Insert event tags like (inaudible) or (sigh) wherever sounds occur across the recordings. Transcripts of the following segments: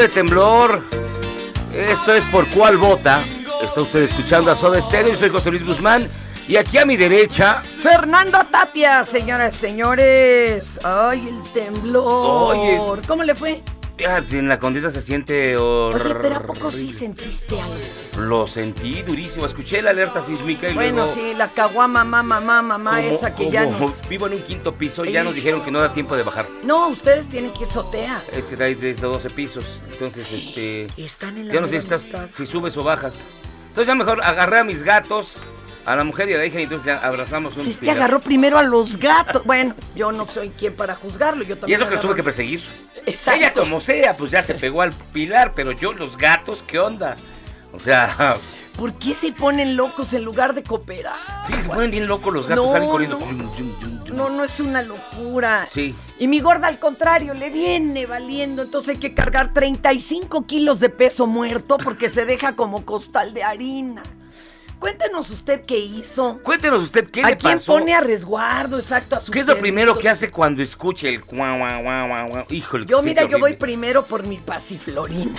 De temblor? Esto es por cuál vota. Está usted escuchando a Soda Stereo, soy José Luis Guzmán. Y aquí a mi derecha, Fernando Tapia, señoras y señores. Ay, el temblor. Oye. ¿Cómo le fue? Ah, en la condesa se siente Oye, pero ¿a horrible. poco sí sentiste algo? Lo sentí durísimo. Escuché la alerta sísmica y Bueno, luego... sí, la caguama, mamá, mamá, mamá, esa que ya nos... Vivo en un quinto piso y ya nos dijeron que no da tiempo de bajar. No, ustedes tienen que ir sotea. Es que hay desde 12 pisos. Entonces, este... Están en la Ya no sé si, estás, si subes o bajas. Entonces ya mejor agarré a mis gatos, a la mujer y a la hija y entonces ya abrazamos un Este agarró primero a los gatos. Bueno, yo no soy quien para juzgarlo. Yo Y también eso que los tuve que perseguir. Exacto. Ella como sea, pues ya se pegó al pilar, pero yo los gatos, ¿qué onda? O sea, ¿Por qué se ponen locos en lugar de cooperar? sí, se ponen bien locos los gatos, No, salen corriendo. no. No, no es una locura. Sí. Y mi gorda al contrario, le viene valiendo. Entonces hay que cargar 35 kilos de peso muerto porque se deja como costal de harina. Cuéntenos usted qué hizo. Cuéntenos usted qué ¿A le quién pasó. pone a resguardo? Exacto, a sus ¿Qué es lo primero que hace cuando escuche el guau, guau, guau, guau? Híjole, Yo, mira, yo voy primero por mi pasiflorina.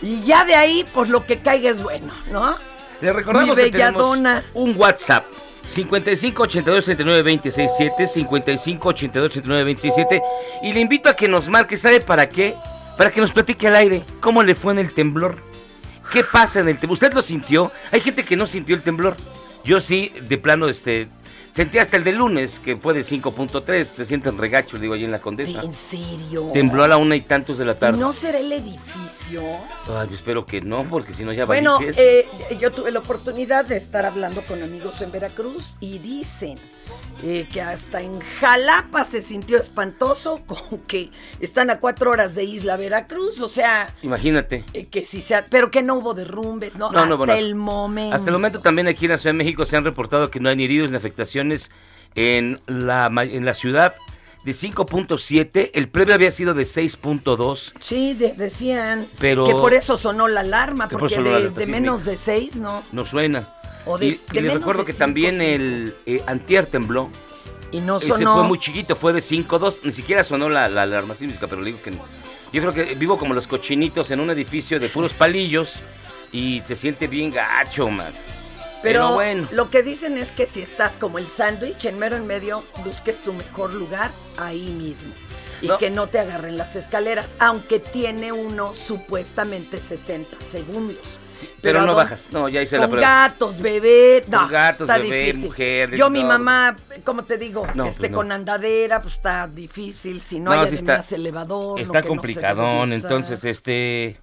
Y ya de ahí, pues lo que caiga es bueno, ¿no? Le recordamos Mi que tenemos un WhatsApp. 55 82 39 26 7 55 82 39 26 7 y le invito a que nos marque, ¿sabe para qué? Para que nos platique al aire cómo le fue en el temblor. ¿Qué pasa en el temblor? ¿Usted lo sintió? Hay gente que no sintió el temblor. Yo sí, de plano, este, sentí hasta el de lunes, que fue de 5.3. Se siente en regacho, digo, allí en la Condesa. ¿En serio? Tembló a la una y tantos de la ¿Y tarde. no será el edificio? Ay, yo espero que no, porque si no ya Bueno, valí eh, yo tuve la oportunidad de estar hablando con amigos en Veracruz y dicen eh, que hasta en Jalapa se sintió espantoso (laughs) con que están a cuatro horas de Isla Veracruz, o sea, Imagínate. eh, que sí sea, pero que no hubo derrumbes, ¿no? No, hasta no, bueno, el momento. Hasta el momento también aquí en la Ciudad de México se han reportado que no hay ni heridos ni afectaciones en la, en la ciudad de 5.7. El previo había sido de 6.2. Sí, de- decían Pero- que por eso sonó la alarma, Que por porque la de, menos de seis, ¿no? No suena. O de- y de y les recuerdo que cinco, también cinco. el eh, antier tembló. Y no Ese sonó. fue muy chiquito, fue de 5.2. Ni siquiera sonó la, la alarma sísmica, pero le digo que no. Yo creo que vivo como los cochinitos en un edificio de puros palillos y se siente bien gacho, man. Pero, Pero bueno. lo que dicen es que si estás como el sándwich en mero en medio, busques tu mejor lugar ahí mismo. y No. que no te agarren las escaleras, aunque tiene uno supuestamente 60 segundos. Pero ¿a no bajas. No, ya hice la Con prueba. gatos, bebé, no, Con gatos, está bebé, difícil. mujer, Yo, mi mamá, como te digo, No, este pues no. con andadera, pues está difícil. Si no, No, hay además está- elevador. Está que complicadón, entonces, este...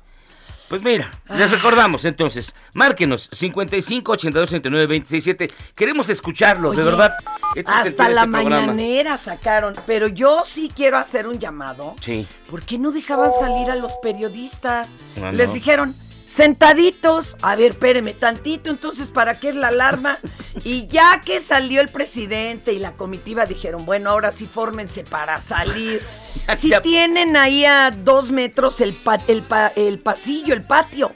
Pues mira, les recordamos entonces, márquenos 55 82 39 26 7. Queremos escucharlos, de verdad. Este Hasta la este mañanera sacaron, pero yo sí quiero hacer un llamado. Sí. ¿Por qué no dejaban salir a los periodistas? Ah, Les no. dijeron, sentaditos, a ver, espéreme tantito, entonces, ¿para qué es la alarma? y ya que salió el presidente y la comitiva dijeron, bueno, ahora sí fórmense para salir. (laughs) si tienen ahí a dos metros el, pa- el, pa- el pasillo, el patio,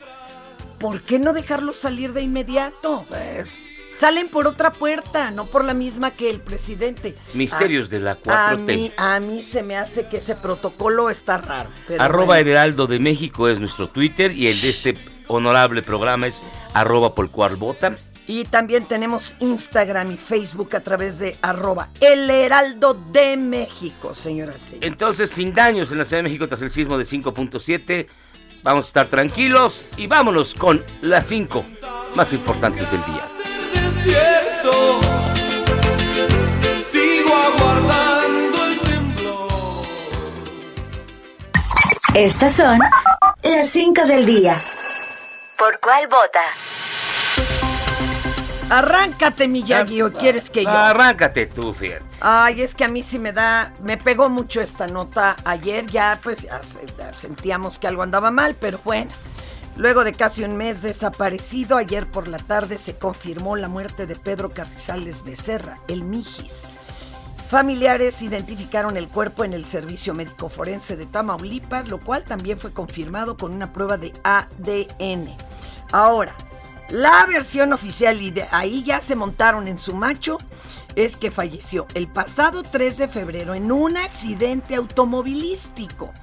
¿por qué no dejarlos salir de inmediato? Pues, Salen por otra puerta, no por la misma que el presidente. Misterios de la A 4T. mí, a mí se me hace que ese protocolo está raro. Arroba bueno. Heraldo de México es nuestro Twitter y el de este honorable programa es arroba por cual vota. Y también tenemos Instagram y Facebook a través de arroba El Heraldo de México, señoras y señores. Entonces, sin daños en la Ciudad de México tras el sismo de 5.7, vamos a estar tranquilos y vámonos con las 5 más importantes del día. Desierto. Sigo aguardando el temblor. Estas son las 5 del día. ¿Por cuál vota? Arráncate, Miyagi, o quieres que yo. Arráncate tú, fíjate. Ay, es que a mí sí me da, me pegó mucho esta nota ayer, ya pues sentíamos que algo andaba mal, pero bueno. Luego de casi un mes desaparecido, ayer por la tarde se confirmó la muerte de Pedro Carrizales Becerra, el Mijis. Familiares identificaron el cuerpo en el Servicio Médico Forense de Tamaulipas, lo cual también fue confirmado con una prueba de ADN. Ahora, la versión oficial, y de ahí ya se montaron en su macho, es que falleció el pasado 3 de febrero en un accidente automovilístico,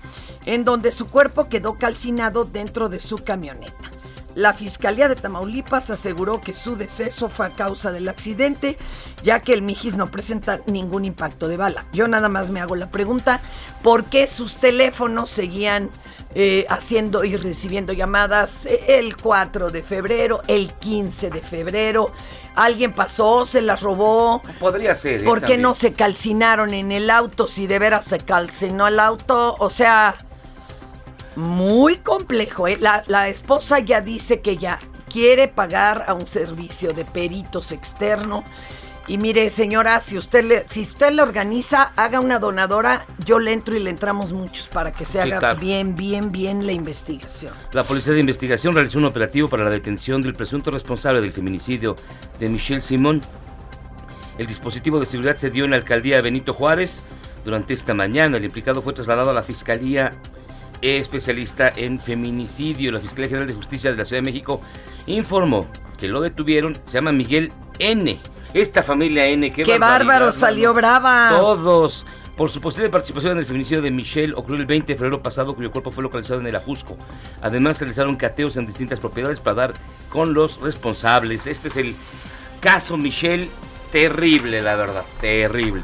en donde su cuerpo quedó calcinado dentro de su camioneta. La Fiscalía de Tamaulipas aseguró que su deceso fue a causa del accidente, ya que el Mijis no presenta ningún impacto de bala. Yo nada más me hago la pregunta, ¿por qué sus teléfonos seguían eh, haciendo y recibiendo llamadas eh, el 4 de febrero, el 15 de febrero? ¿Alguien pasó, se las robó? Podría ser. ¿eh? ¿Por qué También. no se calcinaron en el auto si de veras se calcinó el auto? O sea, muy complejo. ¿eh? La, la esposa ya dice que ya quiere pagar a un servicio de peritos externo. Y mire, señora, si usted le, si usted le organiza, haga una donadora, yo le entro y le entramos muchos para que se Sí, haga claro. bien, bien, bien la investigación. La Policía de Investigación realizó un operativo para la detención del presunto responsable del feminicidio de Michelle Simón. El dispositivo de seguridad se dio en la alcaldía Benito Juárez. Durante esta mañana, el implicado fue trasladado a la Fiscalía especialista en feminicidio. La Fiscalía General de Justicia de la Ciudad de México informó que lo detuvieron. Se llama Miguel N. Esta familia N, qué, ¡Qué bárbaro! Salió brava. Todos. Por su posible participación en el feminicidio de Michelle ocurrió el 20 de febrero pasado, cuyo cuerpo fue localizado en el Ajusco. Además, se realizaron cateos en distintas propiedades para dar con los responsables. Este es el caso Michelle. Terrible, la verdad. Terrible.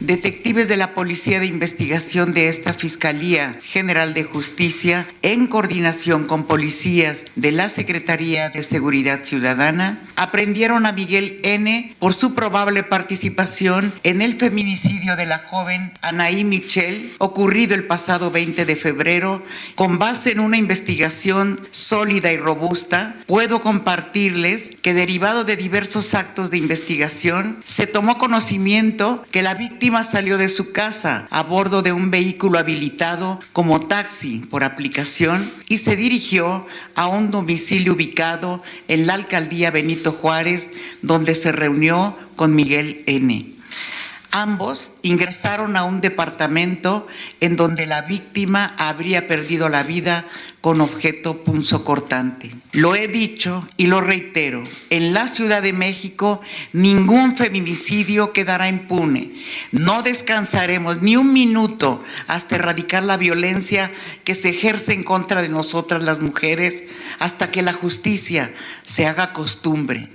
Detectives de la Policía de Investigación de esta Fiscalía General de Justicia, en coordinación con policías de la Secretaría de Seguridad Ciudadana, aprendieron a Miguel N. por su probable participación en el feminicidio de la joven Anaí Michel, ocurrido el pasado 20 de febrero. Con base en una investigación sólida y robusta, puedo compartirles que derivado de diversos actos de investigación, se tomó conocimiento que la víctima salió de su casa a bordo de un vehículo habilitado como taxi por aplicación y se dirigió a un domicilio ubicado en la alcaldía Benito Juárez, donde se reunió con Miguel N. Ambos ingresaron a un departamento en donde la víctima habría perdido la vida con objeto punzocortante. Lo he dicho y lo reitero, en la Ciudad de México ningún feminicidio quedará impune. No descansaremos ni un minuto hasta erradicar la violencia que se ejerce en contra de nosotras las mujeres, hasta que la justicia se haga costumbre.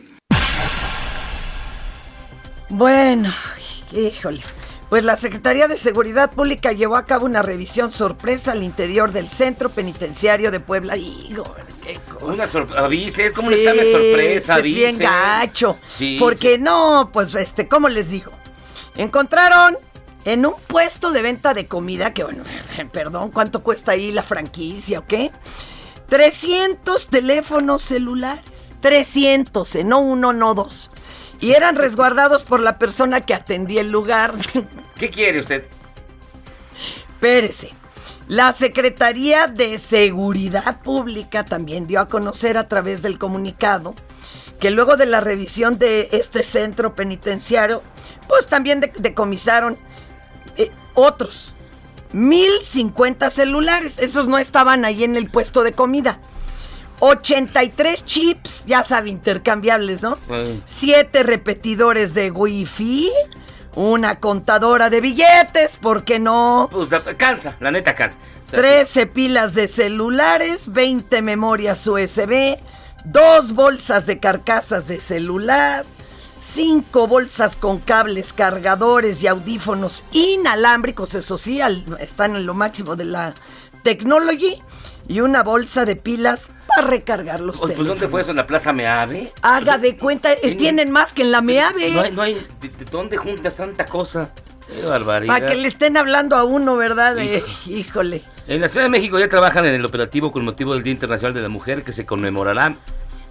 Bueno, híjole. Pues la Secretaría de Seguridad Pública llevó a cabo una revisión sorpresa al interior del centro penitenciario de Puebla. Hijo, qué cosa. Una avise, es como Sí, un examen sorpresa, es bien avise. gacho. Sí, porque sí. no, pues este, ¿cómo les digo? Encontraron en un puesto de venta de comida, que bueno, (laughs) perdón, ¿cuánto cuesta ahí la franquicia o qué? 300 teléfonos celulares. 300, eh, no uno, no dos. Y eran resguardados por la persona que atendía el lugar. (laughs) ¿Qué quiere usted? Espérese. La Secretaría de Seguridad Pública también dio a conocer a través del comunicado que luego de la revisión de este centro penitenciario, pues también de- decomisaron eh, otros 1050 celulares. Esos no estaban ahí en el puesto de comida. 83 chips, ya sabe, intercambiables, ¿no? Ay. Siete repetidores de Wi-Fi, una contadora de billetes, ¿por qué no? Pues cansa, la neta cansa. O sea, 13 pilas de celulares, 20 memorias USB, dos bolsas de carcasas de celular, cinco bolsas con cables, cargadores y audífonos inalámbricos, eso sí, al- están en lo máximo de la technology, y una bolsa de pilas para recargar los Oye, pues ¿dónde fue eso? ¿En la Plaza Meave? Haga de cuenta, eh, En- tienen más que en la Meave. No hay, no hay, ¿de, de dónde juntas tanta cosa? Qué barbaridad. Para que le estén hablando a uno, ¿verdad? Eh, híjole. En la Ciudad de México ya trabajan en el operativo con motivo del Día Internacional de la Mujer que se conmemorará.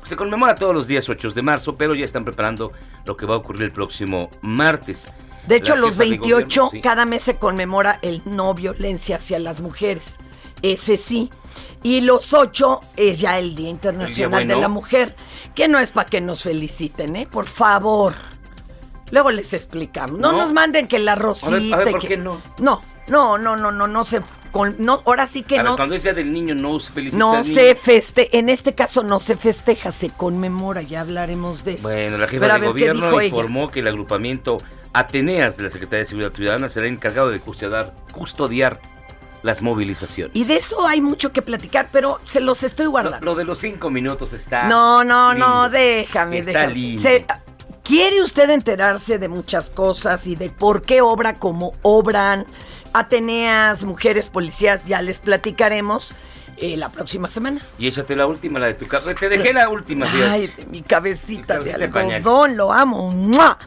Se conmemora todos los días 8 de marzo, pero ya están preparando lo que va a ocurrir el próximo martes. De hecho, los jefa de 28, gobierno, sí. cada mes se conmemora el no violencia hacia las mujeres. Ese sí. Y los 8 es ya el Día Internacional El día de la. Mujer, que no es para que nos feliciten, ¿eh? Por favor. Luego les explicamos. No, No. nos manden que la rosita. A ver, a ver, y ¿por que- qué no? No, no, no, no, no, no se. con- no, ahora sí que A ver, no. cuando es Día del Niño no se felicita No al niño. se feste, en este caso no se festeja, se conmemora, ya hablaremos de eso. Bueno, la jefa de ver, ¿qué gobierno ella? informó que el agrupamiento Ateneas de la Secretaría de Seguridad Ciudadana será encargado de custodiar, custodiar las movilizaciones. Y de eso hay mucho que platicar, pero se los estoy guardando. lo de los cinco minutos está. No, no, no, déjame, Está déjame. lindo. Se- ¿Quiere usted enterarse de muchas cosas y de por qué obra como obran Ateneas, mujeres policías? Ya les platicaremos eh, la próxima semana. Y échate la última, la de tu cabeza. Te dejé la última. Ay, de mi cabecita de cabecita de pañal. algodón, lo amo. ¡Mua!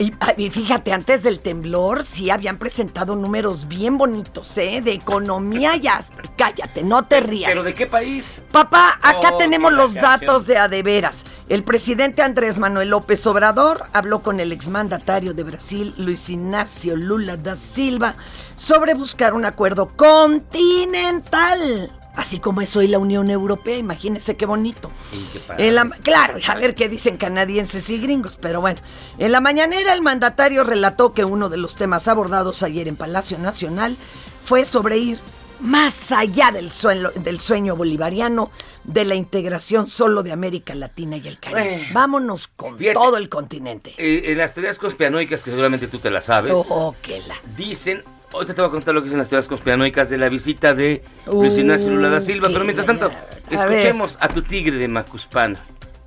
Y, y fíjate, antes del temblor sí habían presentado números bien bonitos, ¿eh? De economía y hasta- Cállate, no te rías. ¿Pero de qué país? Papá, acá Oh, tenemos los datos de a de veras. El presidente Andrés Manuel López Obrador habló con el exmandatario de Brasil, Luis Ignacio Lula da Silva, sobre buscar un acuerdo continental. Así como es hoy la Unión Europea, imagínense qué bonito. Sí, qué padre. En la- claro, a ver qué dicen canadienses y gringos, pero bueno. En la mañanera el mandatario relató que uno de los temas abordados ayer en Palacio Nacional fue sobre ir más allá del sueño, del sueño bolivariano de la integración solo de América Latina y el Caribe. Vámonos con fíjate. todo el continente. Eh, en las teorías conspiranoicas, que seguramente tú te las sabes, Oh, que la. dicen. Ahorita te voy a contar lo que dicen las teorías conspiranoicas de la visita de Luis Ignacio Lula da Silva. Uh, Pero mientras tanto, ver. escuchemos a tu tigre de Macuspana.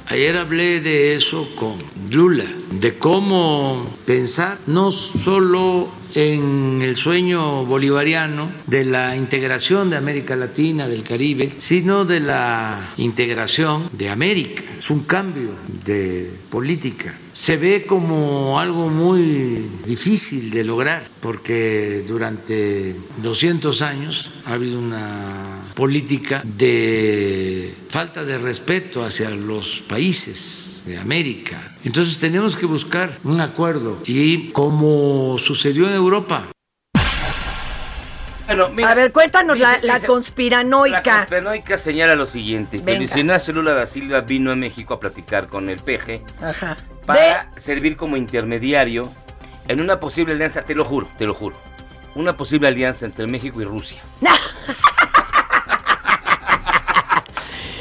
Ayer hablé de eso con Lula, de cómo pensar no solo en el sueño bolivariano de la integración de América Latina, del Caribe, sino de la integración de América. Es un cambio de política. Se ve como algo muy difícil de lograr, porque durante 200 años ha habido una política de falta de respeto hacia los países de América. Entonces tenemos que buscar un acuerdo y como sucedió en Europa, Bueno, mira, A ver, cuéntanos la, dice- la dice- La conspiranoica. conspiranoica señala lo siguiente: que Venga. Luis Ignacio Lula da Silva vino a México a platicar con el peje Ajá. Para servir como intermediario en una posible alianza, te lo juro, te lo juro, una posible alianza entre México y Rusia. (laughs)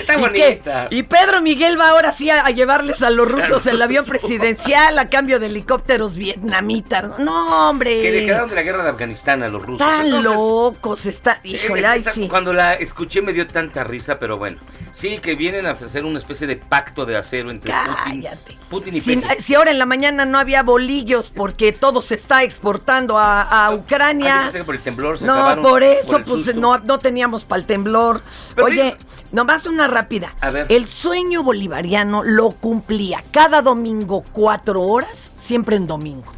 Está ¿Y qué? bonita. Y Pedro Miguel va ahora sí a, a llevarles a los rusos el avión presidencial a cambio de helicópteros vietnamitas. No, hombre. Que le quedaron de la guerra de Afganistán a los rusos. Entonces, locos está. Híjole, es- sí. Cuando la escuché me dio tanta risa, pero bueno. Sí, que vienen a hacer una especie de pacto de acero entre Putin Cállate. Putin y Si, Petro. si ahora en la mañana no había bolillos porque todo se está exportando a, a Ah, Ucrania. pensé que por el temblor se No, por eso, pues no, no teníamos para el temblor. Pero Oye, dices- nomás una rápida. A ver. El sueño bolivariano lo cumplía cada domingo cuatro horas, siempre en domingo.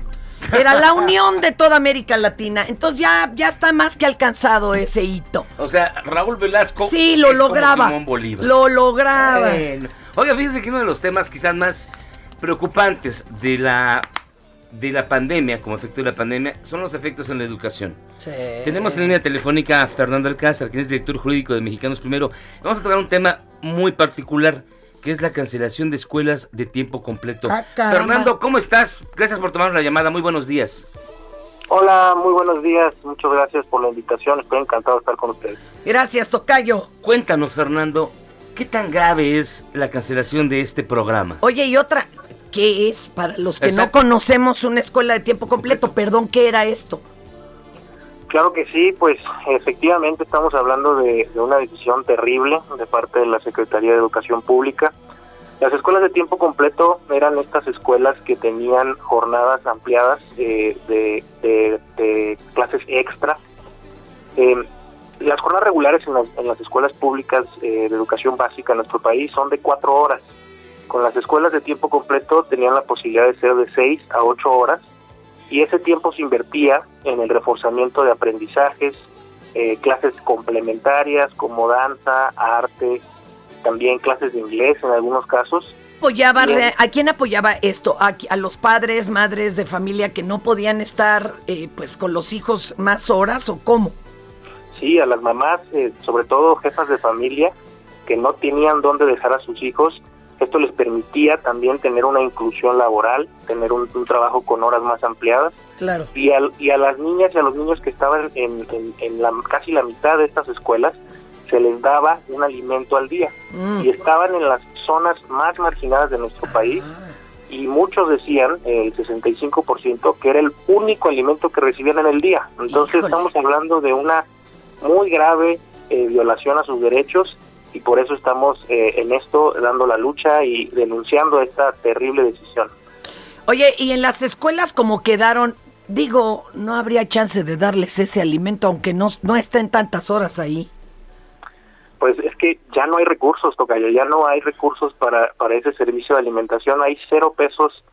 Era la unión de toda América Latina. Entonces ya, ya está más que alcanzado ese hito. O sea, Raúl Velasco. Sí, lo es como lograba. Simón Bolívar. Lo lograba. Bueno. Oiga, fíjense que uno de los temas quizás más preocupantes de la de la pandemia, como efecto de la pandemia, son los efectos en la educación. Sí. Tenemos en línea telefónica a Fernando Alcázar, quien es director jurídico de Mexicanos Primero. Vamos a tocar un tema muy particular, que es la cancelación de escuelas de tiempo completo. Ah. Fernando, ¿cómo estás? Gracias por tomar la llamada. Muy buenos días. Hola, muy buenos días. Muchas gracias por la invitación. Estoy encantado de estar con ustedes. Gracias, Tocayo. Cuéntanos, Fernando, ¿qué tan grave es la cancelación de este programa? Oye, y otra, ¿qué es para los que Exacto. no conocemos una escuela de tiempo completo? Perdón, ¿qué era esto? Claro que sí, pues efectivamente estamos hablando de, una decisión terrible de parte de la Secretaría de Educación Pública. Las escuelas de tiempo completo eran estas escuelas que tenían jornadas ampliadas eh, de, clases extra. Eh, las jornadas regulares en las, en las escuelas públicas eh, de educación básica en nuestro país son de cuatro horas. Con las escuelas de tiempo completo tenían la posibilidad de ser de seis a ocho horas y ese tiempo se invertía en el reforzamiento de aprendizajes, eh, clases complementarias como danza, arte, también clases de inglés en algunos casos. Apoyaba, ¿A quién apoyaba esto? ¿A, a los padres, madres de familia que no podían estar eh, pues con los hijos más horas o cómo? Sí, a las mamás, eh, sobre todo jefas de familia, que no tenían dónde dejar a sus hijos, esto les permitía también tener una inclusión laboral, tener un, un trabajo con horas más ampliadas. Claro. y, al- y a las niñas y a los niños que estaban en, en- en la, casi la mitad de estas escuelas se les daba un alimento al día Mm. y estaban en las zonas más marginadas de nuestro país y muchos decían, el 65%, que era el único alimento que recibían en el día. Entonces Híjole. estamos hablando de una muy grave eh, violación a sus derechos y por eso estamos eh, en esto dando la lucha y denunciando esta terrible decisión. Oye, y en las escuelas como quedaron, digo, no habría chance de darles ese alimento aunque no, no estén tantas horas ahí. Pues es que ya no hay recursos, Tocayo, ya no hay recursos para, para ese servicio de alimentación, hay cero pesos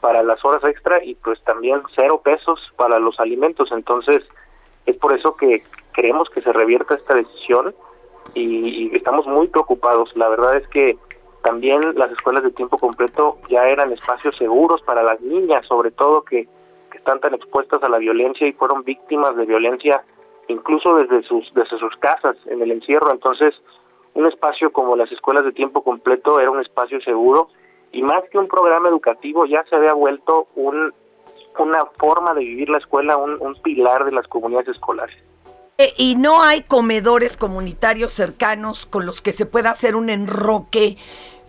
para las horas extra y pues también cero pesos para los alimentos, entonces es por eso que queremos que se revierta esta decisión y, y estamos muy preocupados. La verdad es que también las escuelas de tiempo completo ya eran espacios seguros para las niñas, sobre todo que, están tan expuestas a la violencia y fueron víctimas de violencia incluso desde sus desde sus casas en el encierro. Entonces, un espacio como las escuelas de tiempo completo era un espacio seguro y más que un programa educativo ya se había vuelto un una forma de vivir la escuela, un pilar de las comunidades escolares. Eh, y no hay comedores comunitarios cercanos con los que se pueda hacer un enroque.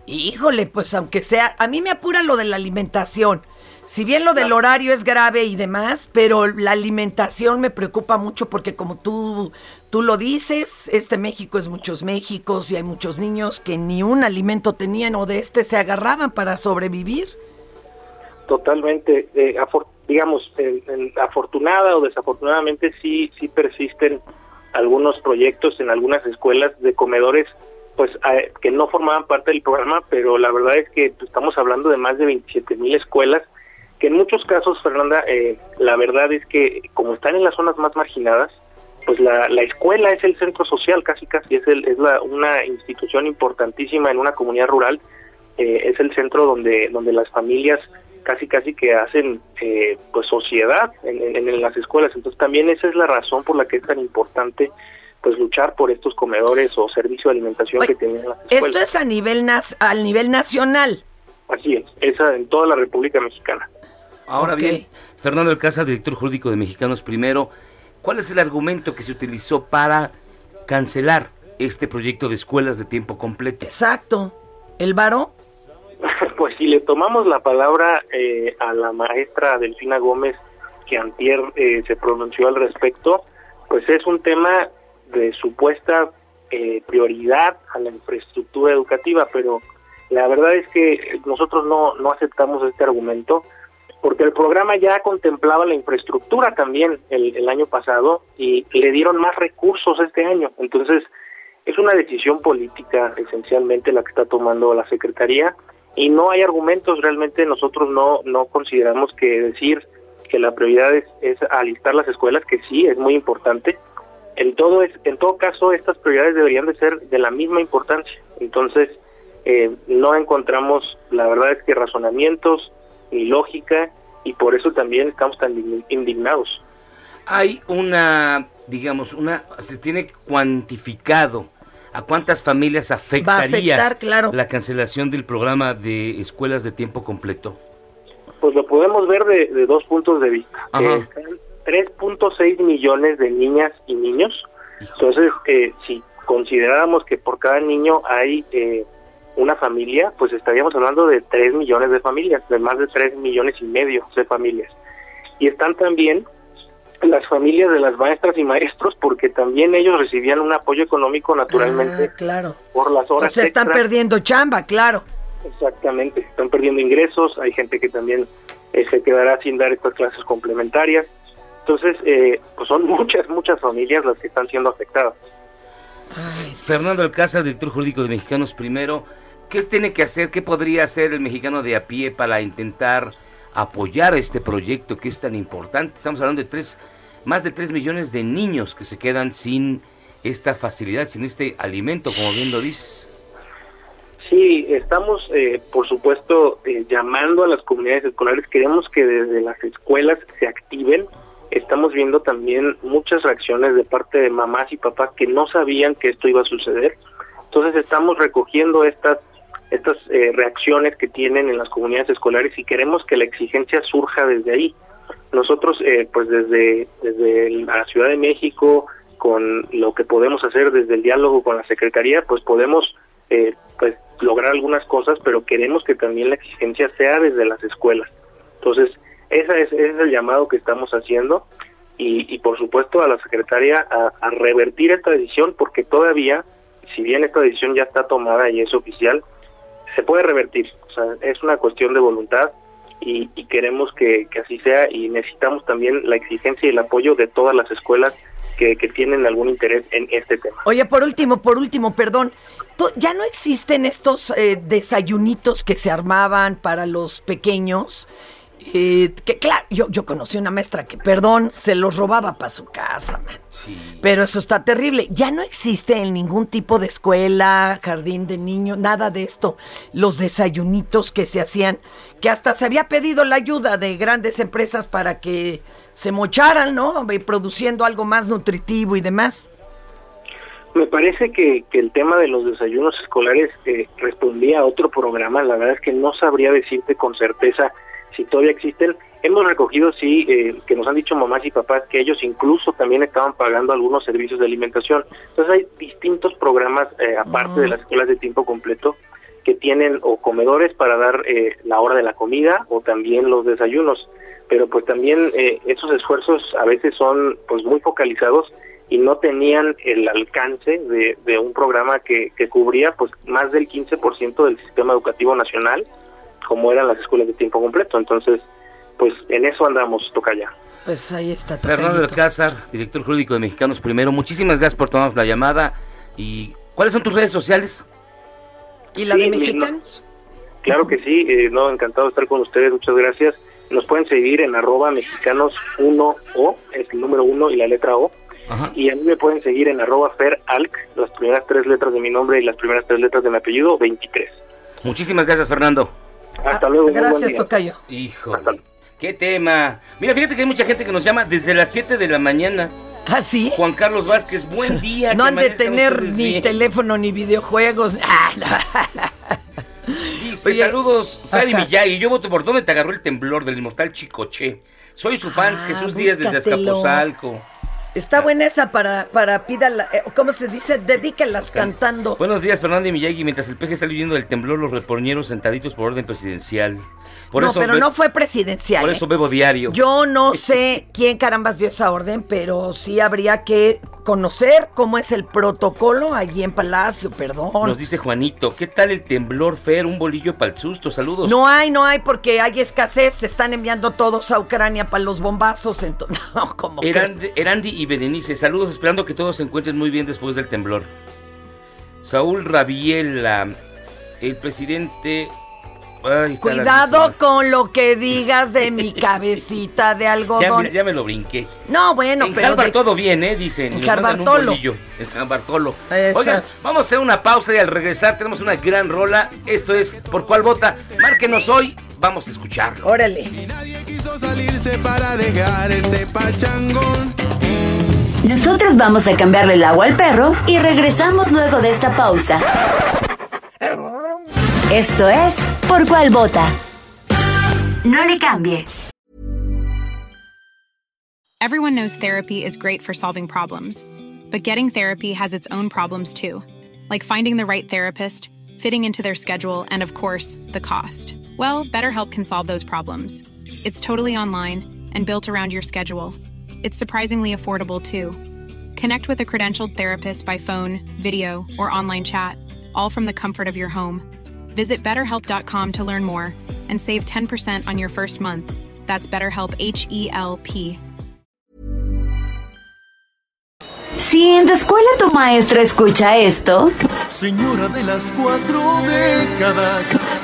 Híjole, pues aunque sea, a mí me apura lo de la alimentación. Si bien lo del horario es grave y demás, pero la alimentación me preocupa mucho porque como tú, tú lo dices, este México es muchos Méxicos y hay muchos niños que ni un alimento tenían o de este se agarraban para sobrevivir. Totalmente, eh, digamos, afortunada o desafortunadamente sí, sí persisten algunos proyectos en algunas escuelas de comedores pues que no formaban parte del programa, pero la verdad es que pues, estamos hablando de más de 27 mil escuelas, que en muchos casos, Fernanda, eh, la verdad es que como están en las zonas más marginadas, pues la, la escuela es el centro social, casi casi es, el, es la, una institución importantísima en una comunidad rural, eh, es el centro donde, donde las familias casi casi que hacen eh, pues sociedad en, en- en las escuelas. Entonces también esa es la razón por la que es tan importante pues luchar por estos comedores o servicio de alimentación Oye, que tienen las escuelas. Esto es a nivel, nas- al nivel nacional. Así es, esa en toda la República Mexicana. Ahora bien, Fernando Alcázar, director jurídico de Mexicanos Primero, ¿cuál es el argumento que se utilizó para cancelar este proyecto de escuelas de tiempo completo? Exacto. ¿El varo? Pues si le tomamos la palabra eh, a la maestra Delfina Gómez, que antier eh, se pronunció al respecto, pues es un tema de supuesta eh, prioridad a la infraestructura educativa, pero La verdad es que nosotros no, no aceptamos este argumento porque el programa ya contemplaba la infraestructura también el, el año pasado y le dieron más recursos este año. Entonces, es una decisión política esencialmente la que está tomando la Secretaría y no hay argumentos, realmente nosotros no, no consideramos que decir que la prioridad es, es alistar las escuelas, que sí, es muy importante. En todo, es, en todo caso, estas prioridades deberían de ser de la misma importancia. Entonces, eh, no encontramos, la verdad es que razonamientos ni lógica y por eso también estamos tan indignados. Hay una, digamos, una, se tiene cuantificado a cuántas familias afectaría la cancelación del programa de escuelas de tiempo completo. Pues lo podemos ver de, dos puntos de vista. 3.6 millones de niñas y niños. Entonces, eh, si consideráramos que por cada niño hay eh, una familia, pues estaríamos hablando de 3 millones de familias, de más de 3 millones y medio de familias. Y están también las familias de las maestras y maestros porque también ellos recibían un apoyo económico naturalmente ah, claro. por las horas pues se están perdiendo chamba, claro. Exactamente, están perdiendo ingresos, hay gente que también eh, se quedará sin dar estas clases complementarias. Entonces, eh, pues son (laughs) muchas, muchas familias las que están siendo afectadas. Fernando Alcázar, director jurídico de Mexicanos Primero, ¿qué tiene que hacer, qué podría hacer el mexicano de a pie para intentar apoyar este proyecto que es tan importante? Estamos hablando de tres, más de 3 millones de niños que se quedan sin esta facilidad, sin este alimento, como bien lo dices. Sí, estamos, eh, por supuesto, eh, llamando a las comunidades escolares. Queremos que desde las escuelas se activen. Estamos viendo también muchas reacciones de parte de mamás y papás que no sabían que esto iba a suceder. Entonces estamos recogiendo estas estas eh, reacciones que tienen en las comunidades escolares y queremos que la exigencia surja desde ahí. Nosotros, pues desde, desde la Ciudad de México, con lo que podemos hacer desde el diálogo con la Secretaría, pues podemos eh, pues lograr algunas cosas, pero queremos que también la exigencia sea desde las escuelas. Entonces, esa es, ese es el llamado que estamos haciendo y, y por supuesto a la secretaria a, a, revertir esta decisión porque todavía, si bien esta decisión ya está tomada y es oficial, se puede revertir. O sea, es una cuestión de voluntad y, y queremos que, así sea y necesitamos también la exigencia y el apoyo de todas las escuelas que, que, tienen algún interés en este tema. Oye, por último, por último, perdón, ¿ya no existen estos eh, desayunitos que se armaban para los pequeños? Eh, que claro, yo, yo conocí una maestra que, perdón, se los robaba para su casa, man. Sí. Pero eso está terrible. Ya no existe en ningún tipo de escuela, jardín de niños, nada de esto. Los desayunitos que se hacían, que hasta se había pedido la ayuda de grandes empresas para que se mocharan, ¿no? Produciendo algo más nutritivo y demás. Me parece que, que el tema de los desayunos escolares eh, respondía a otro programa. La verdad es que no sabría decirte con certeza si todavía existen. Hemos recogido, sí, eh, que nos han dicho mamás y papás que ellos incluso también estaban pagando algunos servicios de alimentación. Entonces hay distintos programas, eh, aparte de las escuelas de tiempo completo, que tienen o comedores para dar eh, la hora de la comida o también los desayunos. Pero pues también eh, esos esfuerzos a veces son pues muy focalizados y no tenían el alcance de, de un programa que, que cubría pues más del 15% del sistema educativo nacional como eran las escuelas de tiempo completo. Entonces, pues en eso andamos, toca ya. Pues ahí está. Fernando Alcázar, director jurídico de Mexicanos Primero, muchísimas gracias por tomarnos la llamada. ¿Y cuáles son tus redes sociales? ¿Y la Sí, de mexicanos? Claro que sí, eh, no, encantado de estar con ustedes, muchas gracias. Nos pueden seguir en arroba mexicanos 1O, es el número 1 y la letra O. Ajá. Y a mí me pueden seguir en arroba feralc, las primeras tres letras de mi nombre y las primeras tres letras de mi apellido, 23. Muchísimas gracias, Fernando. Hasta luego. Gracias, día. Tocayo. Hijo. ¿Qué tema? Mira, fíjate que hay mucha gente que nos llama desde las 7 de la mañana. ¿Ah, sí? Juan Carlos Vázquez, buen (laughs) día. No han de tener ni bien. teléfono ni videojuegos. (laughs) Ah, no. Dice, Oye, saludos. Yo voto por dónde te agarró el temblor del inmortal Chicoche. Soy su fan, Ah, Jesús Díaz desde búscatelo. Azcapotzalco. Está buena esa para, para pídala, eh, ¿cómo se dice? Dedícalas cantando. Buenos días, Fernando y Miyagi. Mientras el peje está huyendo del temblor, los reporñeros sentaditos por orden presidencial. Por no, eso pero no fue presidencial. Por ¿eh? eso bebo diario. Yo no sé quién carambas dio esa orden, pero sí habría que conocer cómo es el protocolo allí en Palacio, perdón. Nos dice Juanito, ¿qué tal el temblor, Fer? Un bolillo para el susto. Saludos. No hay, no hay, porque hay escasez. Se están enviando todos a Ucrania para los bombazos. Entonces, (laughs) no, como que- Erandi, Erandi y Berenice, saludos, esperando que todos se encuentren muy bien después del temblor. Saúl Rabiela, el presidente. Ay, Cuidado con lo que digas de mi cabecita de (laughs) Ya, algodón. mira, ya me lo brinqué. No, bueno, en pero. Harvard de- todo bien, ¿eh? Dicen. En Harvartolo. bolillo, En San Bartolo. Esa. Oigan, vamos a hacer una pausa y al regresar tenemos una gran rola. Esto es ¿Por cuál vota? Márquenos hoy, vamos a escucharlo. Órale. Quiso salirse para dejar ese pachangón. Nosotros vamos a cambiarle el agua al perro y regresamos luego de esta pausa. Esto es Por cuál vota. No le cambie. Everyone knows therapy is great for solving problems, but getting therapy has its own problems too, like finding the right therapist, fitting into their schedule, and of course, the cost. Well, BetterHelp can solve those problems. It's totally online and built around your schedule. It's surprisingly affordable too. Connect with a credentialed therapist by phone, video, or online chat, all from the comfort of your home. Visit betterhelp.com to learn more and save 10% on your first month. That's BetterHelp H E L P. Si en tu escuela tu maestra escucha esto, Señora de las cuatro décadas.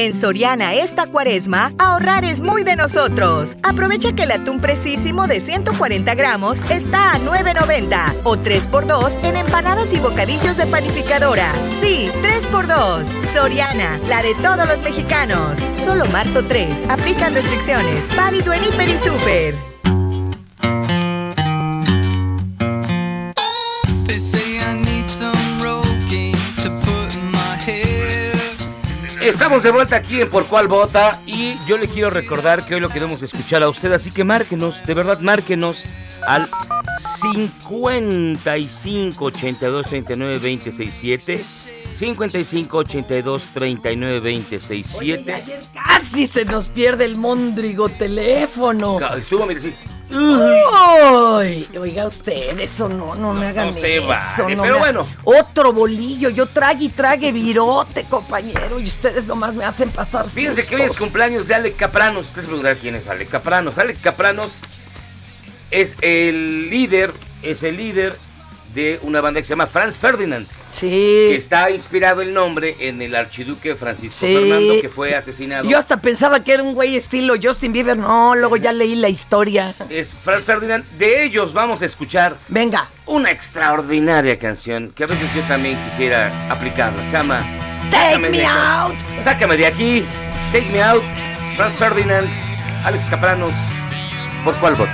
En Soriana esta cuaresma, ahorrar es muy de nosotros. Aprovecha que el atún precisísimo de 140 gramos está a 9.90 o 3x2 en empanadas y bocadillos de panificadora. Sí, 3x2. Soriana, la de todos los mexicanos. Solo marzo 3. Aplican restricciones. Válido en Hiper y Super. Estamos de vuelta aquí en Por Cuál Vota y yo le quiero recordar que hoy lo queremos escuchar a usted, así que márquenos, de verdad márquenos al 55 82 39 20 67 55 82 39 20 67 Ayer casi se nos pierde el móndrigo teléfono. Estuvo, mire, sí. Uy, oiga usted, eso no, no me hagan no se eso. vale, no pero me ha- bueno. Otro bolillo, yo trague y trague virote, compañero, y ustedes nomás me hacen pasar Fíjense que hoy es sustos. cumpleaños de Ale Capranos. Usted se preguntará quién es Ale Capranos. Ale Capranos es el líder, es el líder de una banda que se llama Franz Ferdinand. Sí. Que está inspirado el nombre en el archiduque Francisco Sí. Fernando que fue asesinado. Yo hasta pensaba que era un güey estilo Justin Bieber, no, luego ya leí la historia. Es Franz Ferdinand. De ellos vamos a escuchar. Venga. Una extraordinaria canción que a veces yo también quisiera aplicarla. Se llama Take me acá. out. Sácame de aquí. Take me out. Franz Ferdinand. Alex Capranos. ¿Por cuál voto?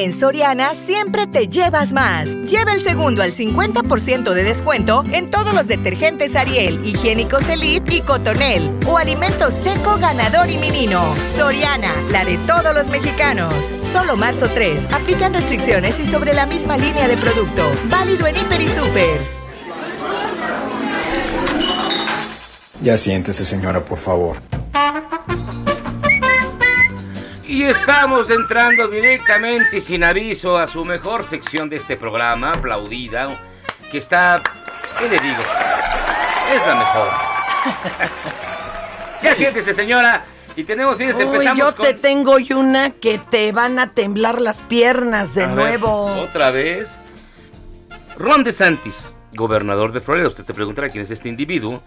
En Soriana siempre te llevas más. Lleva el segundo al 50% de descuento en todos los detergentes Ariel, higiénicos Elite y Cotonel. O alimentos seco, ganador y menino. Soriana, la de todos los mexicanos. Solo marzo 3. Aplican restricciones y sobre la misma línea de producto. Válido en Hiper y Super. Ya siéntese, señora, por favor. Y estamos entrando directamente y sin aviso a su mejor sección de este programa, aplaudida, que está, ¿qué le digo? Es la mejor. ya siéntese, señora. Y tenemos, fíjense, Uy, empezamos yo con... te tengo y una que te van a temblar las piernas de A ver, nuevo. otra vez. Ron DeSantis, gobernador de Florida, usted se preguntará quién es este individuo,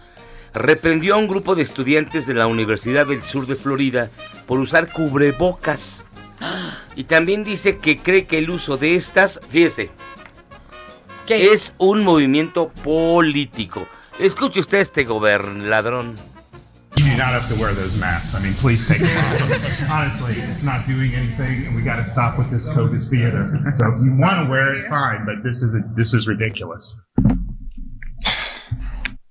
reprendió a un grupo de estudiantes de la Universidad del Sur de Florida por usar cubrebocas. Y también dice que cree que el uso de estas, fíjese, es un movimiento político. Escuche usted este gobernadrón. You do not have to wear those masks. I mean, please take them off. Honestly, it's not doing anything, and we got to stop with this COVID theater. So if you want to wear it, fine, but this is a, this is ridiculous.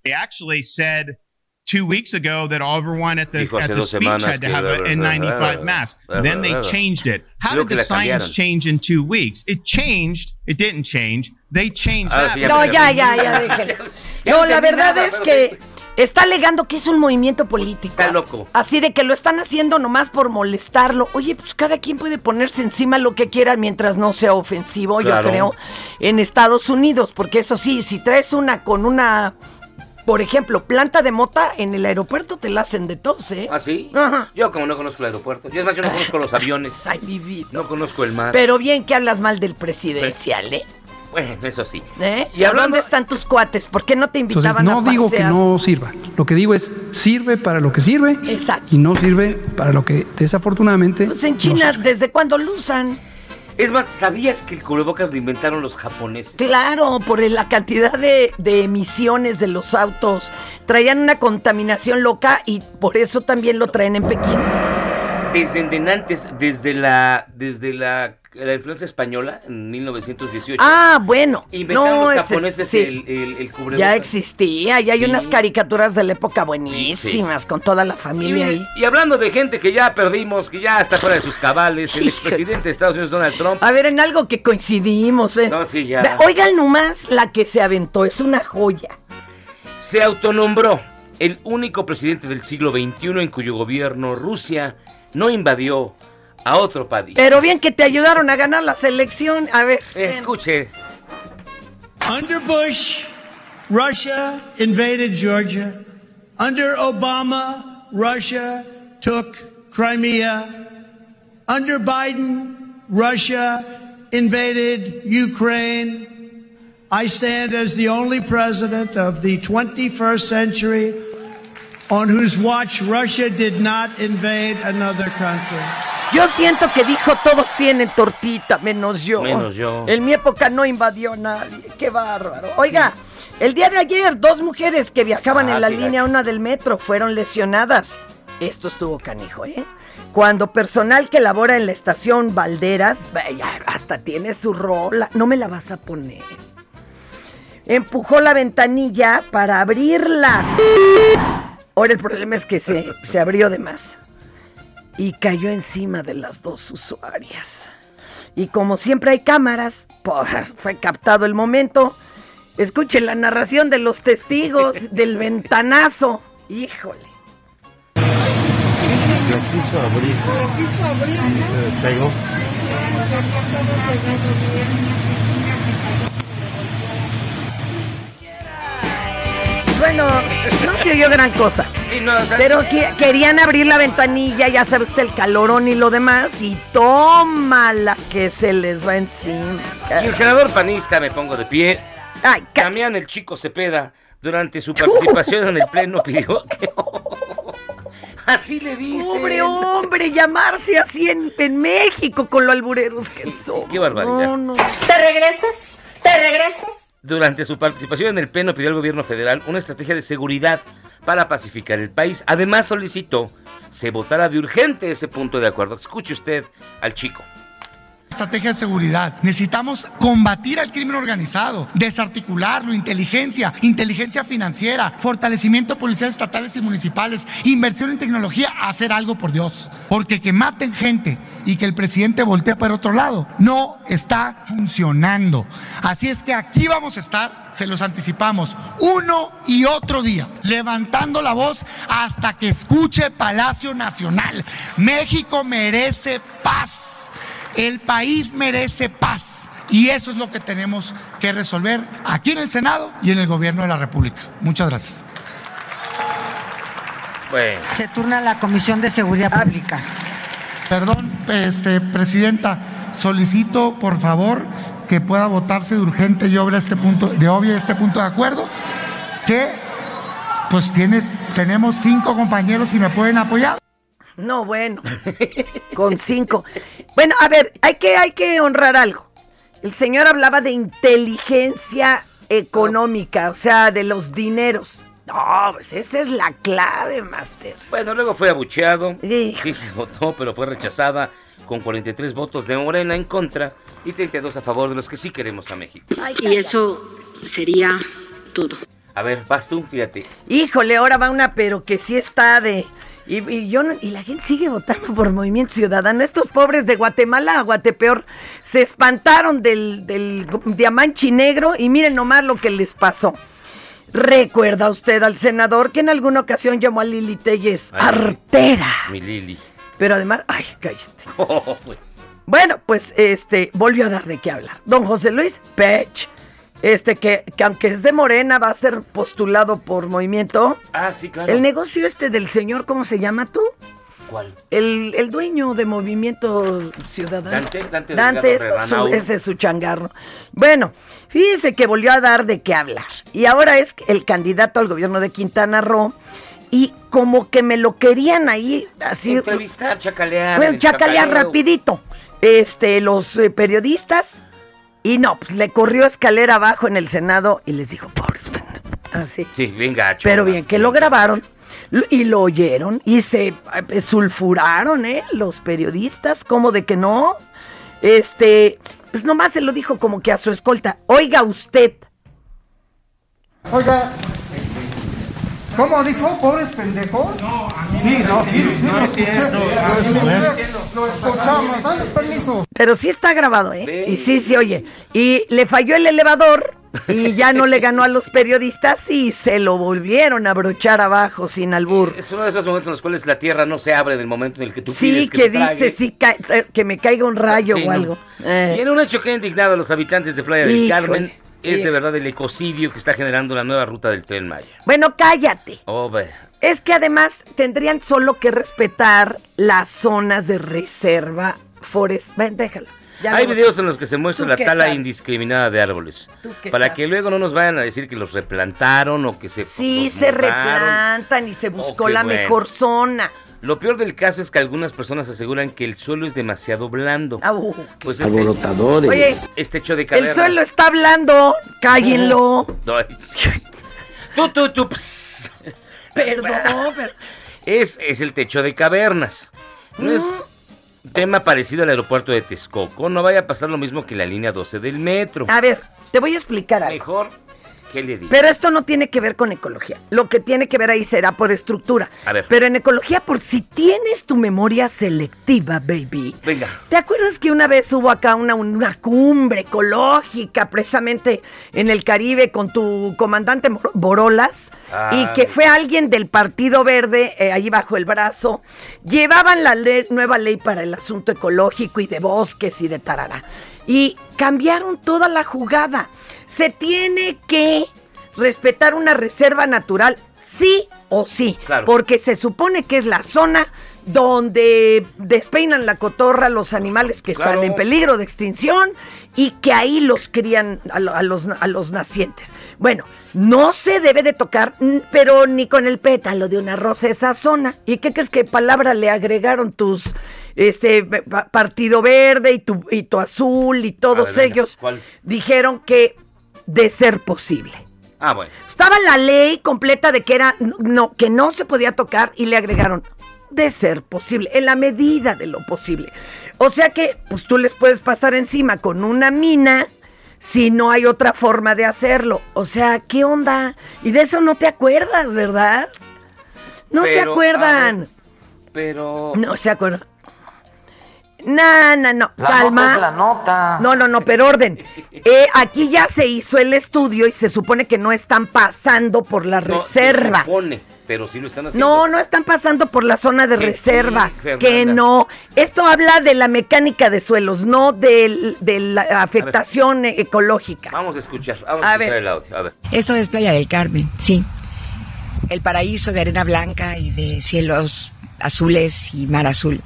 They actually said two weeks ago that everyone at the at the speech had to que- have an N95 mask. Then they changed it. How did the science cambiaron. change in two weeks? It changed. It didn't change. They changed that. No, ya, ya, ya, (laughs) No, no la verdad es que está alegando que es un movimiento político. Está loco. Así de que lo están haciendo nomás por molestarlo. Oye, pues cada quien puede ponerse encima lo que quiera mientras no sea ofensivo, Claro. yo creo, en Estados Unidos. Porque eso sí, si traes una con una, por ejemplo, planta de mota, en el aeropuerto te la hacen de tos, ¿eh? ¿Ah, sí? Ajá. Yo como no conozco el aeropuerto. Y es más, yo no conozco los aviones. Ay, mi vida. No conozco el mar. Pero bien que hablas mal del presidencial, ¿eh? Bueno, eso sí. ¿Eh? Y hablando- ¿Dónde están tus cuates? ¿Por qué no te Entonces invitaban no a digo que no sirva. Lo que digo es sirve para lo que sirve Exacto. y no sirve para lo que desafortunadamente Pues en no China, sirve. ¿desde cuándo lo usan? Es más, ¿sabías que el cubrebocas lo inventaron los japoneses? Claro, por la cantidad de, de emisiones de los autos. Traían una contaminación loca y por eso también lo traen en Pekín. Desde antes, desde la, desde la, la influencia española en 1918. Ah, bueno. Inventaron No, los ese- japoneses sí. el, el, el cubrebocas. Ya existía, y hay Sí. unas caricaturas de la época buenísimas, con toda la familia ahí. Y, hablando de gente que ya perdimos, que ya está fuera de sus cabales, el expresidente de Estados Unidos, Donald Trump. A ver, en algo que coincidimos. ven. No, sí, ya. Oigan nomás la que se aventó, es una joya. se autonombró el único presidente del siglo XXI en cuyo gobierno Rusia no invadió a otro país. Pero bien que te ayudaron a ganar la selección. A ver. Escuche. Under Bush, Russia invaded Georgia. Under Obama, Russia took Crimea. Under Biden, Russia invaded Ukraine. I stand as the only president of the 21st century on whose watch Russia did not invade another country. Yo siento que dijo todos tienen tortita, menos yo. Menos yo. En mi época no invadió nadie. Qué bárbaro. Oiga, El día de ayer, dos mujeres que viajaban Ah, en la qué línea. 1 del metro fueron lesionadas. Esto estuvo canijo, ¿eh? Cuando personal que labora en la estación Valderas, hasta tiene su rola, no me la vas a poner. Empujó la ventanilla para abrirla. Ahora el problema es que se, se abrió de más. Y cayó encima de las dos usuarias. Y como siempre hay cámaras, pues fue captado el momento. Escuchen la narración de los testigos (laughs) del ventanazo. Híjole. Lo quiso abrir. Lo quiso abrir. Se pegó. Bueno, no se oyó gran cosa. Sí, no, o sea, Pero que- querían abrir la ventanilla, ya sabe usted el calorón y lo demás, y toma la que se les va encima. Y el senador panista, me pongo de pie. Ay, Damián el Chico Cepeda, durante su participación en el pleno, pidió que... (laughs) Así le dice. Hombre, hombre, llamarse así en, en México con lo albureros que son. qué barbaridad. No, no. ¿Te regresas? ¿Te regresas? Durante su participación en el pleno pidió al gobierno federal una estrategia de seguridad para pacificar el país. Además solicitó se votara de urgente ese punto de acuerdo. Escuche usted al chico. Estrategia de seguridad. Necesitamos combatir al crimen organizado, desarticularlo, inteligencia, inteligencia financiera, fortalecimiento de policías estatales y municipales, inversión en tecnología, hacer algo por Dios. Porque que maten gente y que el presidente voltee para otro lado no está funcionando. Así es que aquí vamos a estar, se los anticipamos, uno y otro día, levantando la voz hasta que escuche Palacio Nacional. México merece paz. El país merece paz. Y eso es lo que tenemos que resolver aquí en el Senado y en el gobierno de la República. Muchas gracias. Bueno. Se turna la Comisión de Seguridad Pública. Perdón, este, Presidenta, solicito por favor que pueda votarse de urgente y obra este punto, de obvia este punto de acuerdo, que pues tienes, tenemos cinco compañeros y me pueden apoyar. No, bueno, con cinco. Bueno, a ver, hay que, hay que honrar algo. El señor hablaba de inteligencia económica, o sea, de los dineros. No, pues esa es la clave, Masters. Bueno, luego fue abucheado. Sí se votó, pero fue rechazada con 43 votos de Morena en contra y 32 a favor de los que sí queremos a México. Y eso sería todo. A ver, vas tú, fíjate. Híjole, ahora va una, pero que sí está de. Y, y yo y la gente sigue votando por Movimiento Ciudadano. Estos pobres de Guatemala a Guatepeor se espantaron del, del diamanchi negro y miren nomás lo que les pasó. ¿Recuerda usted al senador que en alguna ocasión llamó a Lili Telles Ay, artera? Mi Lili. Pero además, ay, cállate. (laughs) Oh, pues. Bueno, pues este volvió a dar de qué hablar. Don José Luis Pech, este que, que aunque es de Morena va a ser postulado por Movimiento. Ah, sí, claro. El negocio este del señor, ¿cómo se llama tú? ¿Cuál? El, el dueño de Movimiento Ciudadano. Dante, Dante Dante, es su- ese es su changarro. Bueno, fíjese que volvió a dar de qué hablar. Y ahora es el candidato al gobierno de Quintana Roo. Y como que me lo querían ahí así. Entrevistar, chacalear. Bueno, chacalear rapidito. Este, los eh, periodistas. Y no, pues le corrió escalera abajo en el Senado y les dijo, pobres pendejos". Así. Sí, bien gacho. Pero bien, que lo grabaron y lo oyeron y se eh, sulfuraron, ¿eh? Los periodistas, como de que no. Este, pues nomás se lo dijo como que a su escolta. Oiga usted. Oiga, ¿cómo dijo? ¿Pobres pendejos? No, Sí, no, sí, sí, no lo es cierto. escuché, lo No escuché, lo escuchamos. Danos permiso. Pero sí está grabado, ¿eh? Y sí se oye. Y le falló el elevador y ya no le ganó a los periodistas y se lo volvieron a brochar abajo sin albur. Es uno de esos momentos en los cuales la tierra no se abre del momento en el que tú Sí, pides que, te trague. dice, sí, eh, que me caiga un rayo Sí, o no. algo. Eh. Y en un hecho que ha indignado a los habitantes de Playa del Híjole. Carmen es de verdad el ecocidio que está generando la nueva ruta del Tren Maya. Bueno, cállate. Oh. Es que además tendrían solo que respetar las zonas de reserva forestal. Ven, déjalo. Ya Hay no- videos en los que se muestra ¿Tú la tala sabes? indiscriminada de árboles. ¿Tú qué Para sabes? que luego no nos vayan a decir que los replantaron o que se Sí, se replantan y se buscó Oh, la bueno. mejor zona. Lo peor del caso es que algunas personas aseguran que el suelo es demasiado blando. Pues este, Alborotadores. Oye, este hecho de El cavernas. suelo está hablando, cállenlo. (laughs) Tú, tú, tú, ps. Perdón, (laughs) pero- Es, es el techo de cavernas. No es Mm. tema parecido al aeropuerto de Texcoco. No vaya a pasar lo mismo que la línea 12 del metro. A ver, te voy a explicar algo. Mejor, ¿qué le digo? Pero esto no tiene que ver con ecología. Lo que tiene que ver ahí será por estructura. A ver. Pero en ecología, por si tienes tu memoria selectiva, baby. Venga. ¿Te acuerdas que una vez hubo acá una, una cumbre ecológica, precisamente en el Caribe, con tu comandante Borolas? Ah. Y que fue alguien del Partido Verde, eh, ahí bajo el brazo. Llevaban la ley- nueva ley para el asunto ecológico y de bosques y de tarara. Y cambiaron toda la jugada. Se tiene que respetar una reserva natural, sí o sí. Claro. Porque se supone que es la zona donde despeinan la cotorra los animales que están en peligro de extinción y que ahí los crían a los, a los nacientes. Bueno, no se debe de tocar, mm, pero ni con el pétalo de una rosa esa zona. ¿Y qué crees que palabra le agregaron tus este pa- Partido Verde y tu, y tu Azul y todos A ver, venga, ellos? ¿cuál? Dijeron que de ser posible. Ah, bueno. Estaba la ley completa de que era no que no se podía tocar y le agregaron de ser posible, en la medida de lo posible. O sea que pues tú les puedes pasar encima con una mina si no hay otra forma de hacerlo. O sea, ¿qué onda? Y de eso no te acuerdas, ¿verdad? No se Pero, acuerdan. ver, Pero. No se acuerdan. No, no, no, La calma. nota es la nota. No, no, no, pero orden. Eh, aquí ya se hizo el estudio y se supone que no están pasando por la No, reserva. Se supone, pero sí lo están haciendo. No, no están pasando por la zona de Que reserva. sí, que no. Esto habla de la mecánica de suelos, no de la afectación eh, ecológica. Vamos a escuchar, vamos A a, escuchar ver. el audio. A ver. Esto es Playa del Carmen, sí. El paraíso de arena blanca y de cielos azules y mar azul,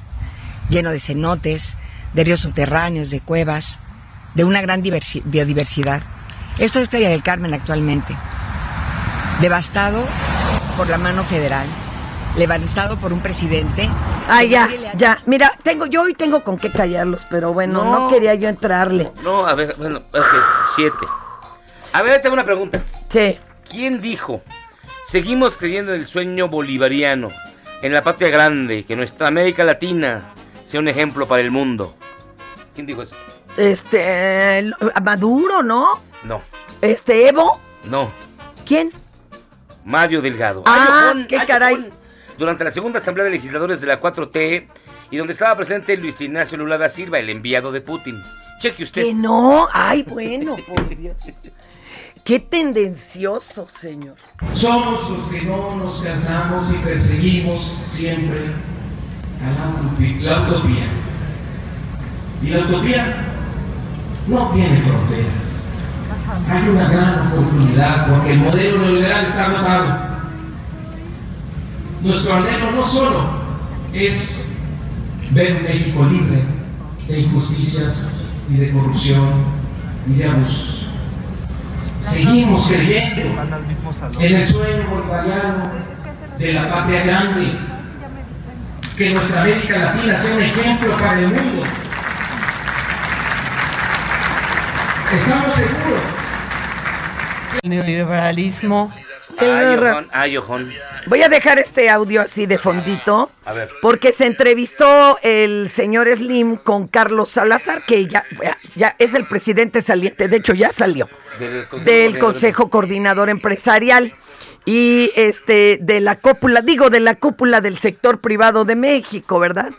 lleno de cenotes, de ríos subterráneos, de cuevas, de una gran diversi- biodiversidad. Esto es Playa del Carmen actualmente. Devastado por la mano federal, levantado por un presidente. Ah, ya, ya. Mira, tengo yo hoy tengo con qué callarlos, pero bueno, no, No. quería yo entrarle. No, a ver, bueno, ok, siete. A ver, tengo una pregunta. Sí. ¿Quién dijo? Seguimos creyendo en el sueño bolivariano, en la patria grande, que nuestra América Latina sea un ejemplo para el mundo. ¿Quién dijo eso? Este, Maduro, ¿no? No, Este, Evo, no. ¿quién? Mario Delgado. Ah, qué caray. Durante la segunda asamblea de legisladores de la 4T y donde estaba presente Luis Ignacio Lula da Silva, el enviado de Putin. Cheque usted. Que no, ay, bueno, (laughs) por Dios. Qué tendencioso, señor. Somos los que no nos cansamos y perseguimos siempre la utopía. Y la utopía no tiene fronteras. Hay una gran oportunidad porque el modelo neoliberal está agotado. Nuestro anhelo no solo es ver un México libre de injusticias y de corrupción y de abusos. Seguimos creyendo en el sueño bolivariano de la patria grande, que nuestra América Latina sea un ejemplo para el mundo. Estamos seguros. El Voy a dejar este audio así de fondito. A ver. Porque se entrevistó el señor Slim con Carlos Salazar, que ya, es el presidente saliente, de hecho ya salió, Del Consejo del. Consejo Coordinador Empresarial y este de la cúpula, digo, de la cúpula del sector privado de México, ¿verdad?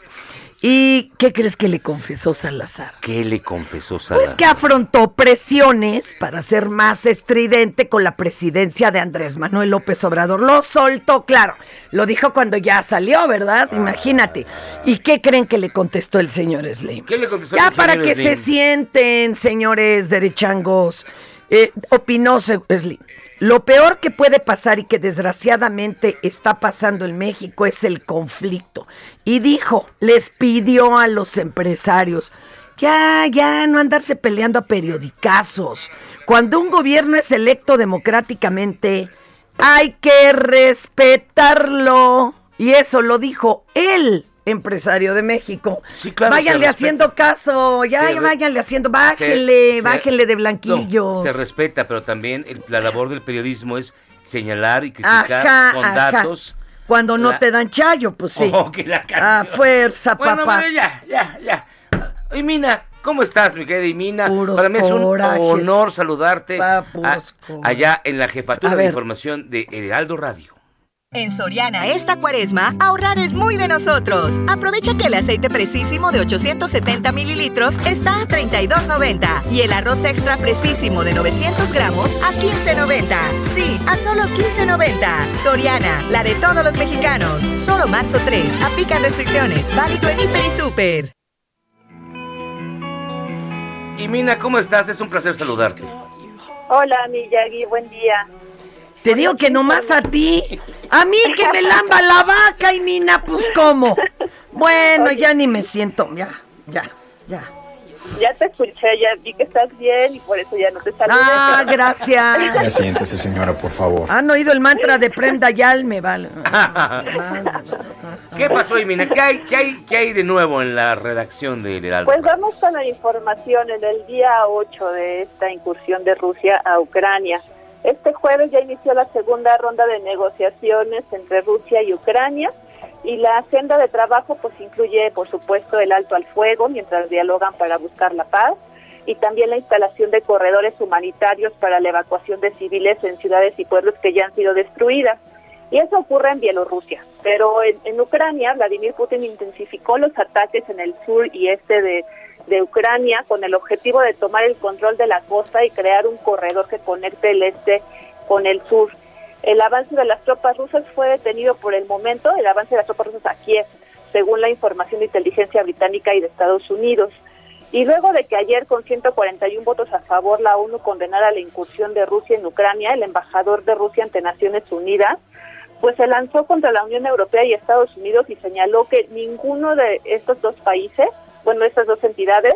¿Y qué crees que le confesó Salazar? ¿Qué le confesó Sara? Pues que afrontó presiones para ser más estridente con la presidencia de Andrés Manuel López Obrador. Lo soltó, claro. Lo dijo cuando ya salió, ¿verdad? Imagínate. ¿Y qué creen que le contestó el señor Slim? ¿Qué le contestó Ya el para que Slim? se sienten, señores derechangos, eh, opinó Slim. Lo peor que puede pasar y que desgraciadamente está pasando en México es el conflicto. Y dijo, les pidió a los empresarios, ya, ya, no andarse peleando a periodicazos. Cuando un gobierno es electo democráticamente, hay que respetarlo. Y eso lo dijo el empresario de México. Sí, claro, váyanle haciendo caso, ya, ya váyanle haciendo, bájenle, Se- bájenle de no, blanquillos. se respeta, pero también el- la labor del periodismo es señalar y criticar Ajá, con ajá. datos. Cuando no la- te dan chayo, pues sí. Oh, que la fuerza, Bueno, papá. bueno, ya, ya, ya. Y Mina, ¿cómo estás, mi querida? Puros Para mí es un corajes. honor saludarte a- allá en la jefatura de información de Heraldo Radio. En Soriana esta cuaresma, ahorrar es muy de nosotros. Aprovecha que el aceite precisísimo de 870 mililitros está a 32.90 y el arroz extra precisísimo de 900 gramos a 15.90. Sí, a solo 15.90. Soriana, la de todos los mexicanos. Solo marzo 3. Aplican restricciones. Válido en Hiper y Super. Y Mina, ¿cómo estás? Es un placer saludarte. Hola, Miyagi, buen día. Te digo que nomás a ti. A mí que me lamba la vaca y mina, pues cómo. Bueno, ya ni me siento, ya, ya, ya. Ya te escuché, ya vi que estás bien y por eso ya no te saludé. Ah, pero- Ya gracias. siéntese, señora, por favor. ¿Han oído el mantra de Prenda Yal? Me vale. (laughs) ¿Qué pasó, Imina? ¿Qué hay, qué, hay, ¿Qué hay de nuevo en la redacción de Heraldo? Pues vamos con la información en el día 8 de esta incursión de Rusia a Ucrania. Este jueves ya inició la segunda ronda de negociaciones entre Rusia y Ucrania y la agenda de trabajo pues incluye por supuesto el alto al fuego mientras dialogan para buscar la paz y también la instalación de corredores humanitarios para la evacuación de civiles en ciudades y pueblos que ya han sido destruidas. Y eso ocurre en Bielorrusia. Pero en, en Ucrania, Vladimir Putin intensificó los ataques en el sur y este de, de Ucrania con el objetivo de tomar el control de la costa y crear un corredor que conecte el este con el sur. El avance de las tropas rusas fue detenido por el momento, el avance de las tropas rusas a Kiev, según la información de inteligencia británica y de Estados Unidos. Y luego de que ayer con 141 votos a favor la ONU condenara la incursión de Rusia en Ucrania, el embajador de Rusia ante Naciones Unidas pues se lanzó contra la Unión Europea y Estados Unidos y señaló que ninguno de estos dos países, bueno, estas dos entidades,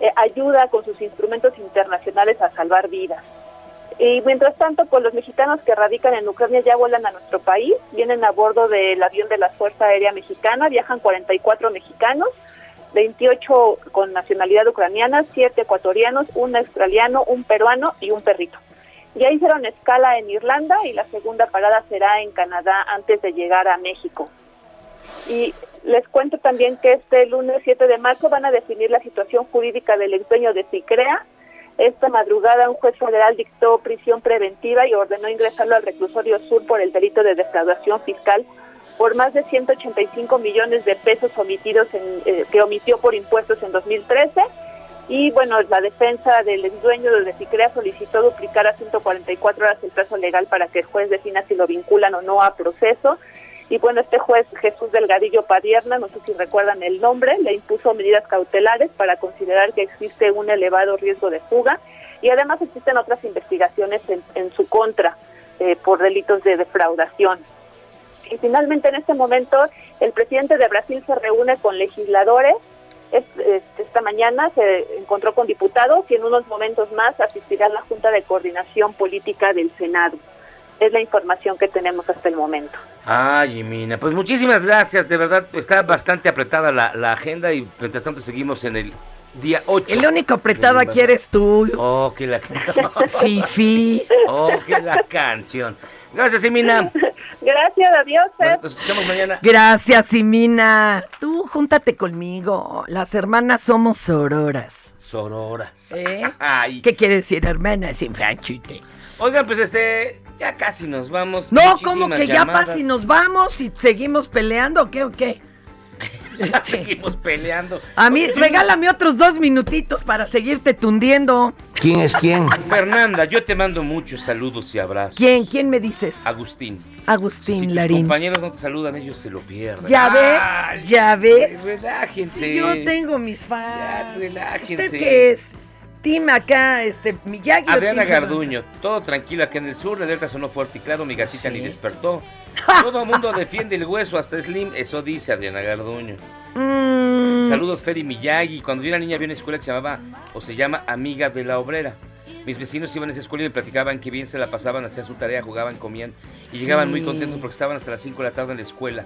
eh, ayuda con sus instrumentos internacionales a salvar vidas. Y mientras tanto, pues los mexicanos que radican en Ucrania ya vuelan a nuestro país, vienen a bordo del avión de la Fuerza Aérea Mexicana, viajan 44 mexicanos, 28 con nacionalidad ucraniana, 7 ecuatorianos, un australiano, un peruano y un perrito. Ya hicieron escala en Irlanda y la segunda parada será en Canadá antes de llegar a México. Y les cuento también que este lunes 7 de marzo van a definir la situación jurídica del ex dueño de Cicrea. Esta madrugada un juez federal dictó prisión preventiva y ordenó ingresarlo al reclusorio sur por el delito de defraudación fiscal por más de 185 millones de pesos omitidos en, eh, que omitió por impuestos en 2013 y bueno, la defensa del ex dueño de Cicrea solicitó duplicar a 144 horas el plazo legal para que el juez defina si lo vinculan o no a proceso. Y bueno, este juez Jesús Delgadillo Padierna, no sé si recuerdan el nombre, le impuso medidas cautelares para considerar que existe un elevado riesgo de fuga y además existen otras investigaciones en, en su contra eh, por delitos de defraudación. Y finalmente en este momento el presidente de Brasil se reúne con legisladores es- es- esta mañana se encontró con diputados y en unos momentos más asistirá a la Junta de Coordinación Política del Senado. Es la información que tenemos hasta el momento. Ay, Mina, pues muchísimas gracias. De verdad, está bastante apretada la, la agenda y mientras tanto seguimos en el día 8. El único apretado aquí eres tú. Oh, que la canción. (laughs) Fifi. Oh, que la canción. Gracias, Emina. (laughs) Gracias, adiós. Nos, nos escuchamos mañana. Gracias, Simina. Tú júntate conmigo. Las hermanas somos sororas. Sororas. ¿Eh? (laughs) Ay. ¿Qué quiere decir hermanas infranchute? Oigan, pues este, ya casi nos vamos. No, como que ya llamadas. pasa y nos vamos y seguimos peleando, ¿o qué o qué? (laughs) Ya seguimos peleando. A mí, regálame otros dos minutitos para seguirte tundiendo. ¿Quién es quién? (laughs) Fernanda, yo te mando muchos saludos y abrazos. ¿Quién? ¿Quién me dices? Agustín. Agustín Si tus Larín. compañeros no te saludan, ellos se lo pierden. ¿Ya Ay, ves? ¿Ya ves? Relájense. Sí, yo tengo mis fans. relájense. ¿Usted qué es? Team acá, este, Miyagi Adriana? Garduño, todo tranquilo acá en el sur, la alerta sonó fuerte y claro, mi gatita ni despertó. (laughs) Todo el mundo defiende el hueso, hasta Slim, eso dice Adriana Garduño. Mm, Saludos Feri Miyagi, cuando yo era niña había una escuela que se llamaba, o se llama Amiga de la Obrera. Mis vecinos iban a esa escuela y me platicaban que bien se la pasaban, hacían su tarea, jugaban, comían y llegaban muy contentos porque estaban hasta las 5 de la tarde en la escuela.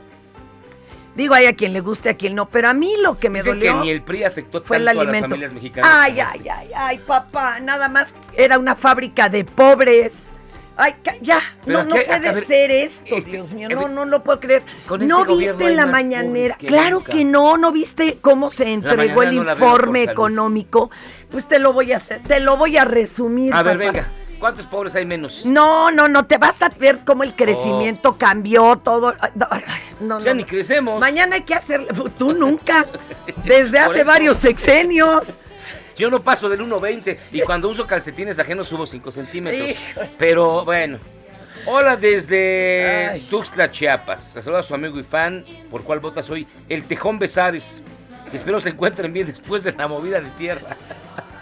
Digo, hay a quien le guste, a quien no, pero a mí lo que me Dicen que dolió ni el PRI afectó fue el tanto a las alimento. familias mexicanas. Ay, ay, ay, ay, papá, nada más era una fábrica de pobres. Ay, ya, Pero no, no puede ver, ser esto, este, Dios mío, no, no lo puedo creer. ¿No este viste la mañanera? que Claro nunca. que no, ¿no viste cómo se entregó el no informe económico? Pues te lo voy a hacer, te lo voy a resumir. A ver, papá. venga. ¿Cuántos pobres hay menos? No, no, no, te vas a ver cómo el crecimiento cambió todo. Ay, no, ay, no, Ya no, ni crecemos. Mañana hay que hacer, tú (laughs) nunca, desde hace varios sexenios. (laughs) Yo no paso del 1.20 y cuando uso calcetines ajenos subo 5 centímetros. Híjole. Pero bueno. Hola desde Tuxtla, Chiapas. Le saluda a su amigo y fan, por cuál votas hoy, el Tejón Besares. Espero se encuentren bien después de la movida de tierra. (laughs)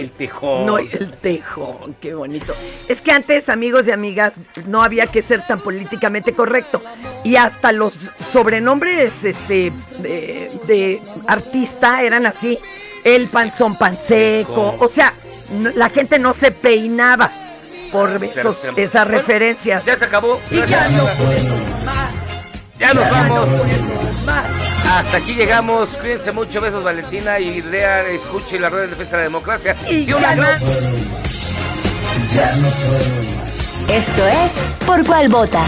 El Tejón. No, el tejón, qué bonito. Es que antes, amigos y amigas, no había que ser tan políticamente correcto. Y hasta los sobrenombres este, de, de artista eran así. El panzón panseco. O sea, no- la gente no se peinaba por esos, esas Bueno, referencias. Ya se acabó. Y ya no podemos más. Ya nos vamos. Hasta aquí llegamos. Cuídense mucho. Besos, Valentina. Y lea, escuche la red de defensa de la democracia. Y una no- gran- Esto es Por cuál vota.